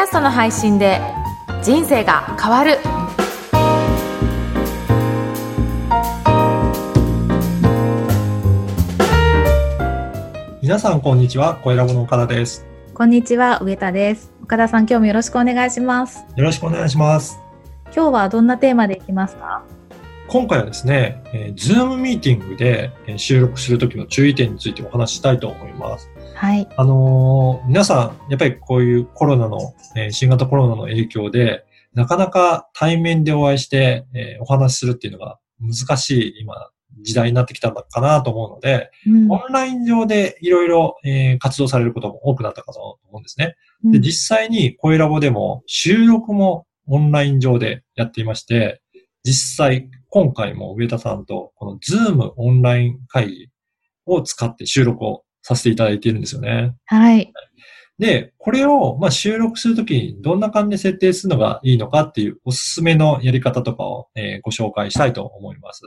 ャストの配信で人生が変わる皆さんこんにちは、声ラボの岡田です。こんにちは、上田です。岡田さん、今日もよろしくお願いします。よろしくお願いします。今日はどんなテーマでいきますか？今回はですね、えー、Zoom ミーティングでえー収録するときの注意点についてお話ししたいと思います。はい。あのー皆さん、やっぱりこういうコロナの、えー新型コロナの影響で、なかなか対面でお会いして、えーお話しするっていうのが難しい今、時代になってきたのかなと思うので、うんオンライン上でいろいろえー活動されることも多くなったかと思うんですね。で、うん実際に声ラボでも収録もオンライン上でやっていまして、実際今回も上田さんとこの Zoom オンライン会議を使って収録をさせていただいているんですよね。はい。で、これをまあ収録するときにどんな感じで設定するのがいいのかっていうおすすめのやり方とかを、えーご紹介したいと思います。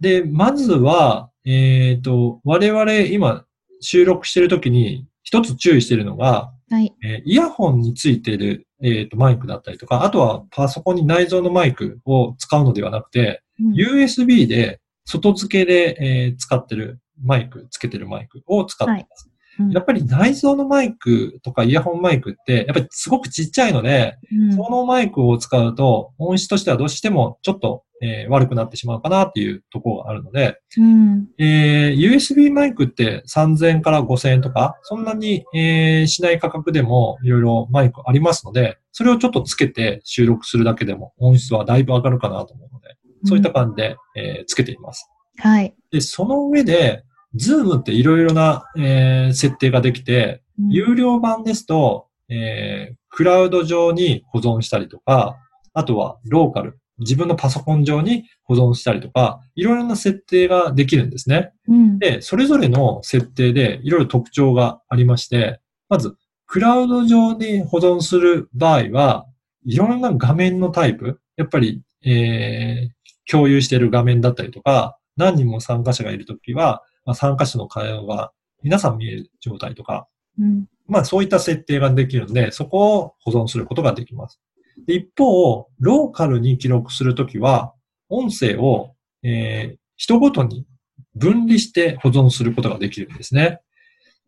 で、まずは、えっ、と、我々今収録しているときに一つ注意しているのが、はい。えーイヤホンについている、えーとマイクだったりとか、あとはパソコンに内蔵のマイクを使うのではなくて、うん USB で外付けで、えー使ってるマイク、つけてるマイクを使っています。うんやっぱり内蔵のマイクとかイヤホンマイクって、やっぱりすごくちっちゃいので、うんそのマイクを使うと音質としてはどうしてもちょっと、えー悪くなってしまうかなっていうところがあるので、うん。えー USB マイクって3000円から5000円とか、そんなに、えーしない価格でもいろいろマイクありますので、それをちょっとつけて収録するだけでも音質はだいぶ上がるかなと思うので、そういった感じで、えーつけています。はい。で、その上で、Zoom っていろいろな、えー設定ができて、うん有料版ですと、えークラウド上に保存したりとか、あとはローカル、自分のパソコン上に保存したりとか、いろいろな設定ができるんですね。うん。で、それぞれの設定でいろいろ特徴がありまして、まず、クラウド上に保存する場合は、いろんな画面のタイプ、やっぱり、えー、共有している画面だったりとか、何人も参加者がいるときは、まあ、参加者の会話が皆さん見える状態とか、うん。まあそういった設定ができるので、そこを保存することができます。で一方、ローカルに記録するときは、音声を、えー人ごとに分離して保存することができるんですね。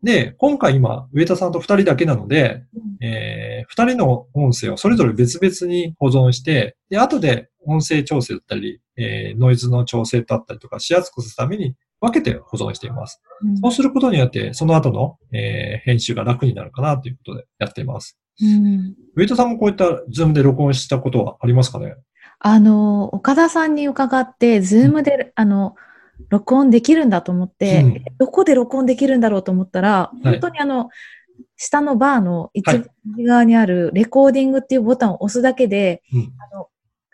で、今回今、上田さんと二人だけなので、えー二人の音声をそれぞれ別々に保存して、で、後で音声調整だったり、えーノイズの調整だったりとかしやすくするために分けて保存しています。うんそうすることによって、その後の、えー編集が楽になるかなということでやっています。うん。上戸さんもこういったズームで録音したことはありますかね？あの、岡田さんに伺って、ズームで、あの、録音できるんだと思って、うんどこで録音できるんだろうと思ったら、い本当にあの、下のバーの一はい番右側にあるレコーディングっていうボタンを押すだけで、うんあの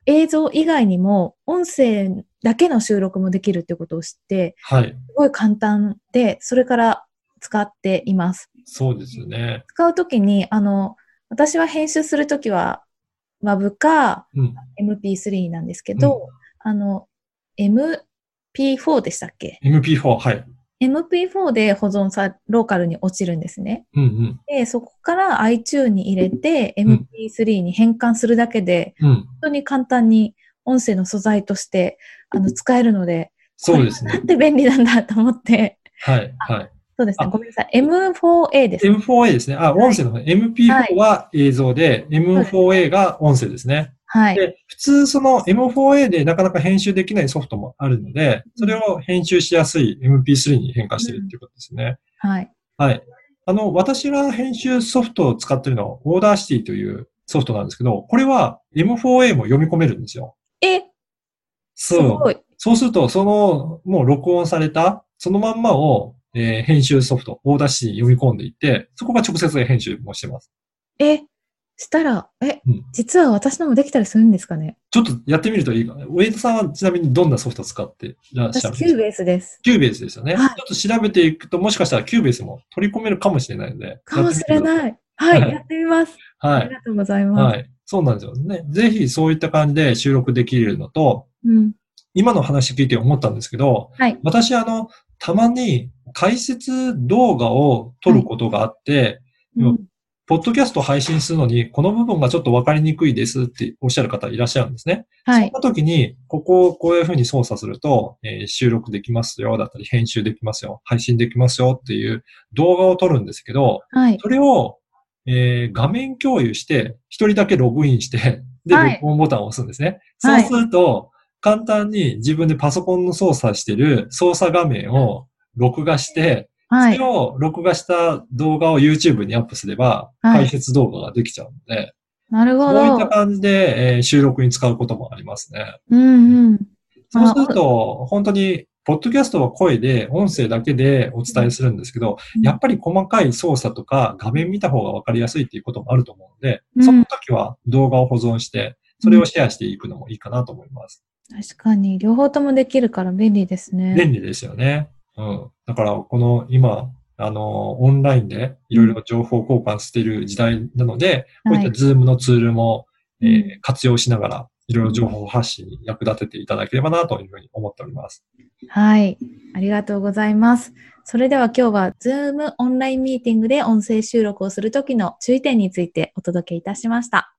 映像以外にも音声だけの収録もできるってことを知って、はい。すごい簡単で、それから使っています。そうですよね。使うときに、あの、私は編集するときは WAV かうん。MP3 なんですけど、あの、MP4 でしたっけ？MP4、はい。?MP4 で保存さ、ローカルに落ちるんですね。うんうん。で、そこから iTune に入れてん MP3 に変換するだけで、うん。本当に簡単に音声の素材としてあの使えるので、そうですねなん。て便利なんだと思って、はい。はい。そうですねあ、ごめんなさい。M4A です。M4A ですね。あ、音声の方、MP4 は映像で、M4A が音声ですね。はい。で、普通その M4A でなかなか編集できないソフトもあるので、それを編集しやすい MP3 に変化してるっていうことですね。はい。はい。あの、私が編集ソフトを使ってるのは、 Audacity というソフトなんですけど、これは M4A も読み込めるんですよ。え、すそう。ごい。そうすると、その、もう録音された、そのまんまを、えー編集ソフト、 Audacity に読み込んでいって、そこが直接編集もしてます。え、したら、え、うん実は私のもできたりするんですかね？ちょっとやってみるといいかな。ウェイトさんはちなみにどんなソフトを使っていらっし私、ゃるんですか？キューベースです。 Cubase ですよね。はいちょっと調べていくと、もしかしたら Cubase も取り込めるかもしれないので。かもしれい。ない。はい、はいやってみます。はい。ありがとうございます。はい。そうなんですよね。ぜひそういった感じで収録できるのと、うん。今の話聞いて思ったんですけど、はい。私あの、たまに解説動画を撮ることがあって、うん。ポッドキャスト配信するのに、この部分がちょっとわかりにくいですっておっしゃる方いらっしゃるんですね。はい。そんな時に、ここをこういうふうに操作すると、えー収録できますよ、だったり、編集できますよ、配信できますよっていう動画を撮るんですけど、はい。それを、えー画面共有して、一人だけログインして、で、はい録音ボタンを押すんですね。はいそうすると、簡単に自分でパソコンの操作してる操作画面を録画して、はいそれ。を録画した動画を YouTube にアップすれば、はい解説動画ができちゃうので、なるほそういったど。感じで、えー収録に使うこともありますね。うんうん。そうすると、本当に、ポッドキャストは声で、音声だけでお伝えするんですけど、うんやっぱり細かい操作とか画面見た方がわかりやすいっていうこともあると思うので、うんその時は動画を保存して、それをシェアしていくのもいいかなと思います。確かに、両方ともできるから便利ですね。便利ですよね。うん。だから、この今、あの、オンラインでいろいろ情報交換している時代なので、こういったズームのツールも、えーうん活用しながら、いろいろ情報発信に役立てていただければなというふうに思っております。はい。ありがとうございます。それでは今日は Zoom オンラインミーティングで音声収録をするときの注意点についてお届けいたしました。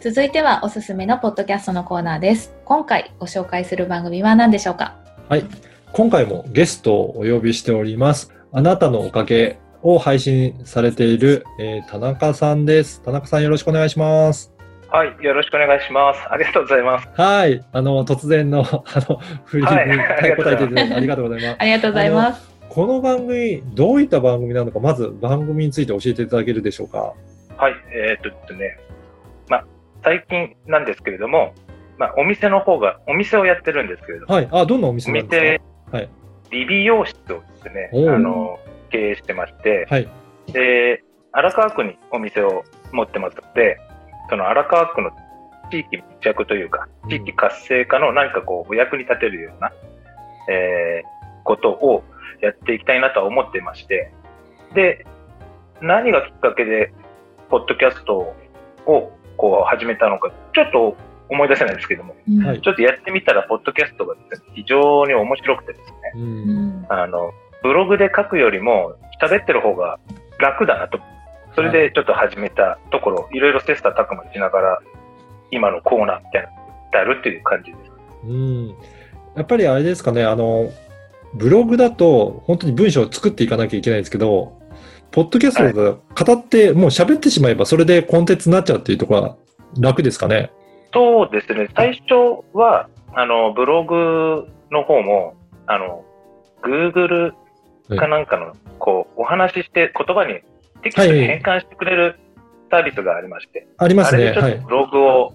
続いてはおすすめのポッドキャストのコーナーです。今回ご紹介する番組は何でしょうか？はい。今回もゲストをお呼びしております。あなたのおかげを配信されている、えー田中さんです。田中さんよろしくお願いします。はい、よろしくお願いします。ありがとうございます。はい。あの、突然の、あの、振りにはい答えていただいてありがとうございます。ありがとうございます。この番組、どういった番組なのか、まず番組について教えていただけるでしょうか？はい、えーっとね、まあ、最近なんですけれども、まあ、お店の方が、お店をやってるんですけれども、はい。あ、どんなお店おなんです店、かはい。理美容室をですね、あの、経営してまして、はい。で、荒川区にお店を持ってますので、その荒川区の地域密着というか、地域活性化の何かこう、お役に立てるような、えーことをやっていきたいなとは思ってまして、で、何がきっかけで、ポッドキャストをこう始めたのか、ちょっと思い出せないですけども、ちょっとやってみたら、ポッドキャストが非常に面白くてですね、あの、ブログで書くよりも喋ってる方が楽だなと。それでちょっと始めたところ、いろいろ切磋琢磨しながら、今のコーナーみたいなのやるっていう感じです。うん。やっぱりあれですかね、あの、ブログだと本当に文章を作っていかなきゃいけないんですけど、ポッドキャストだと語って、もう喋ってしまえばそれでコンテンツになっちゃうっていうところは楽ですかね？そうですね、最初は、あの、ブログの方も、あの、Google かなんかの、こう、お話しして言葉にテキストに変換してくれるサービスがありまして、ありますね。あれでちょはい。っとブログを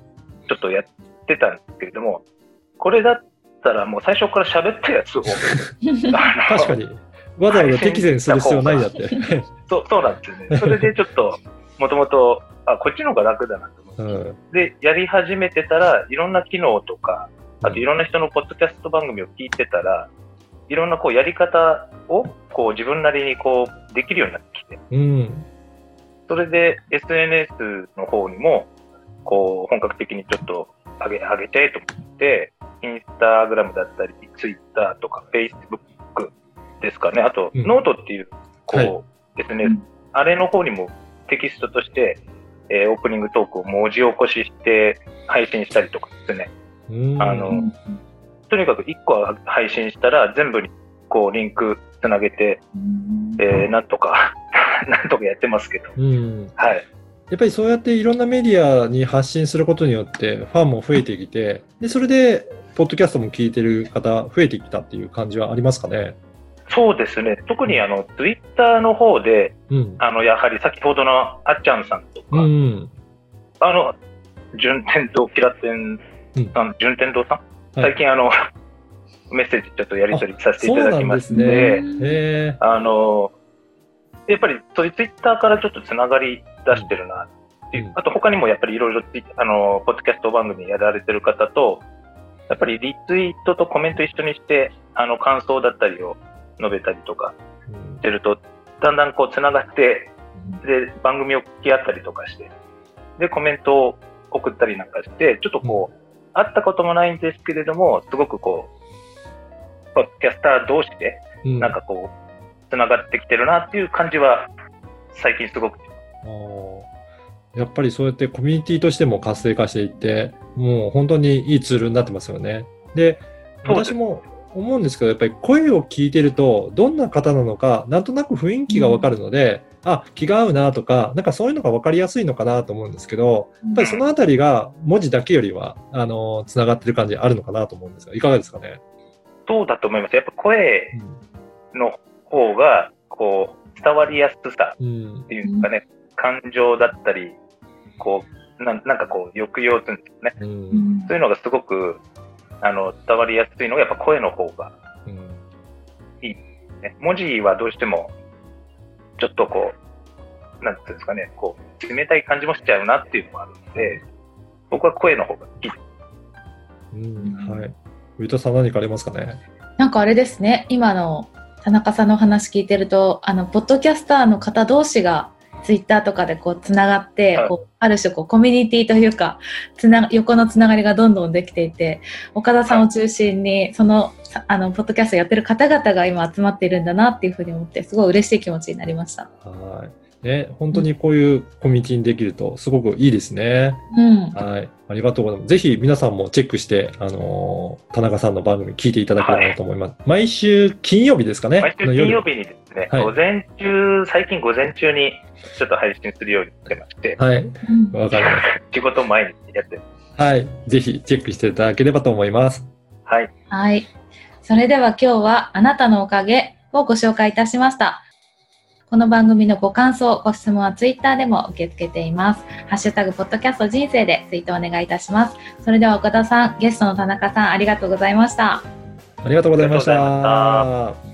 ちょっとやってたんですけれども、これだったらもう最初から喋ったやつを、確かに。わざわざ適前する必要ないだって。そう、そうなんですよね。それでちょっと、もともと、あ、こっちの方が楽だなと思って。うん。で、やり始めてたら、いろんな機能とか、あといろんな人のポッドキャスト番組を聞いてたら、いろんなこうやり方をこう自分なりにこうできるようになってきて、うん。それで SNS の方にも、こう本格的にちょっと上げ、上げてと思って、インスタグラムだったり、ツイッターとか、フェイスブックですかね。あと、うんノートっていう、こう、はい SNS、うんあれの方にもテキストとして、えーオープニングトークを文字起こしして配信したりとかですね。うんあのとにかく1個配信したら全部にこうリンクつなげて、えーなんとか、なんとかやってますけど。うん。はい。やっぱりそうやっていろんなメディアに発信することによってファンも増えてきて、で、それで、ポッドキャストも聞いてる方増えてきたっていう感じはありますかね？そうですね。特にあの、ツイッターの方で、うん。あの、やはり先ほどのあっちゃんさんとか、うん。あの、順天堂キラテンさん、順天堂さん、はい。最近あの、メッセージちょっとやり取りさせていただきまして、あの、やっぱりそういうツイッターからちょっとつながり出してるな。っていう、うん。あと他にもやっぱりいろいろあの、ポッドキャスト番組やられてる方と、やっぱりリツイートとコメント一緒にして、あの、感想だったりを述べたりとかーしてると、だんだんこうつながって、で、番組を聞き合ったりとかして、で、コメントを送ったりなんかして、ちょっとこう、会ったこともないんですけれども、すごくこう、ポッドキャスター同士で、うん。なんかこう、つながってきてるなっていう感じは、最近すごく。やっぱりそうやってコミュニティとしても活性化していって、もう本当にいいツールになってますよね。で、私も思うんですけど、やっぱり声を聞いてると、どんな方なのか、なんとなく雰囲気がわかるので、あ、気が合うなとか、なんかそういうのがわかりやすいのかなと思うんですけど、やっぱりそのあたりが文字だけよりは、あの、つながってる感じあるのかなと思うんですが、いかがですかね？そうだと思います。やっぱ声うんの方が、こう、伝わりやすさうんっていうんですかね、感情だったり、こう、なんなんかこう、抑揚するんですよね。うんうんそういうのがすごく、あの、伝わりやすいのがやっぱ声の方が、うん。ね、文字はどうしても、ちょっとこう、なんていうんですかね、こう、冷たい感じもしちゃうなっていうのもあるので、僕は声の方が好きです。うんはい。上田さん何かありますかね？なんかあれですね、今の田中さんの話聞いてると、あの、ポッドキャスターの方同士が、ツイッターとかでこう、つながって、はいこうある種こう、コミュニティというか、つな、横のつながりがどんどんできていて、岡田さんを中心に、その、さあの、ポッドキャストやってる方々が今集まっているんだなっていうふうに思って、すごい嬉しい気持ちになりました。はい。ね、本当にこういうコミュニティにできるとすごくいいですね。うん。はい。ありがとうございます。ぜひ皆さんもチェックして、あのー田中さんの番組聞いていただければなと思います。毎週金曜日ですかね。毎週金曜日にですね、はい午前中、最近午前中にちょっと配信するようにしてまして、はい。うんわかりま仕事前にやってます。す。はい。ぜひチェックしていただければと思います。はい。はい。それでは今日はあなたのおかげをご紹介いたしました。この番組のご感想、ご質問はツイッターでも受け付けています。ハッシュタグ、ポッドキャスト人生でツイートお願いいたします。それでは岡田さん、ゲストの田中さん、ありがとうございました。ありがとうございました。